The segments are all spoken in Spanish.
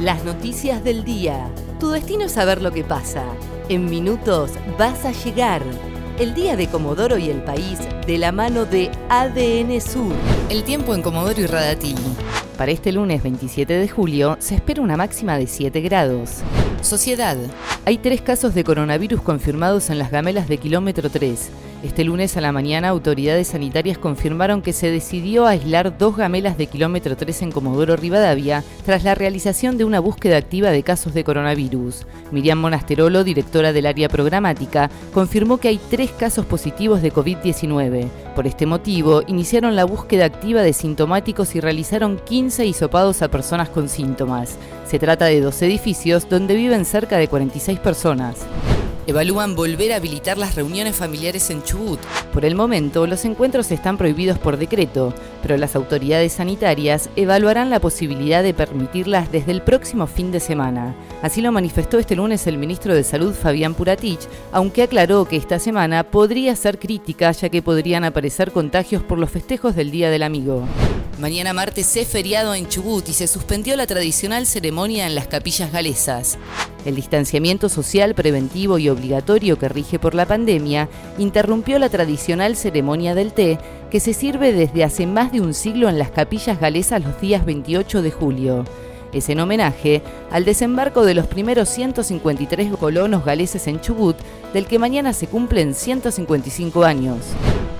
Las noticias del día. Tu destino es saber lo que pasa. En minutos vas a llegar. El día de Comodoro y el país de la mano de ADN Sur. El tiempo en Comodoro y Radatili. Para este lunes 27 de julio se espera una máxima de 7 grados. Sociedad. Hay tres casos de coronavirus confirmados en las gamelas de kilómetro 3. Este lunes a la mañana, autoridades sanitarias confirmaron que se decidió aislar dos gamelas de kilómetro 3 en Comodoro Rivadavia tras la realización de una búsqueda activa de casos de coronavirus. Miriam Monasterolo, directora del área programática, confirmó que hay tres casos positivos de COVID-19. Por este motivo, iniciaron la búsqueda activa de sintomáticos y realizaron 15 hisopados a personas con síntomas. Se trata de dos edificios donde viven cerca de 46 personas. Evalúan volver a habilitar las reuniones familiares en Chubut. Por el momento, los encuentros están prohibidos por decreto, pero las autoridades sanitarias evaluarán la posibilidad de permitirlas desde el próximo fin de semana. Así lo manifestó este lunes el ministro de Salud Fabián Puratich, aunque aclaró que esta semana podría ser crítica ya que podrían aparecer contagios por los festejos del Día del Amigo. Mañana martes es feriado en Chubut y se suspendió la tradicional ceremonia en las capillas galesas. El distanciamiento social preventivo y obligatorio que rige por la pandemia interrumpió la tradicional ceremonia del té que se sirve desde hace más de un siglo en las capillas galesas los días 28 de julio. Es en homenaje al desembarco de los primeros 153 colonos galeses en Chubut, del que mañana se cumplen 155 años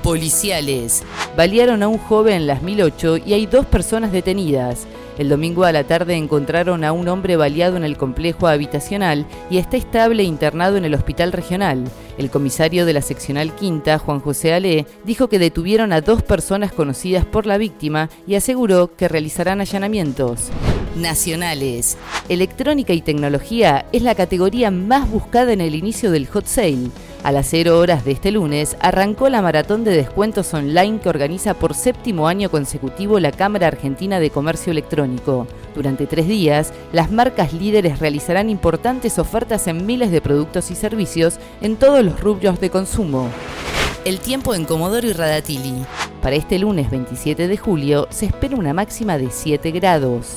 policiales. Balearon a un joven en las 1008 y hay dos personas detenidas. El domingo a la tarde encontraron a un hombre baleado en el complejo habitacional y está estable internado en el hospital regional. El comisario de la seccional quinta, Juan José Ale, dijo que detuvieron a dos personas conocidas por la víctima y aseguró que realizarán allanamientos. Nacionales. Electrónica y tecnología es la categoría más buscada en el inicio del hot sale. A las 0 horas de este lunes arrancó la maratón de descuentos online que organiza por séptimo año consecutivo la Cámara Argentina de Comercio Electrónico. Durante tres días, las marcas líderes realizarán importantes ofertas en miles de productos y servicios en todos los rubros de consumo. El tiempo en Comodoro y Radatili. Para este lunes 27 de julio se espera una máxima de 7 grados.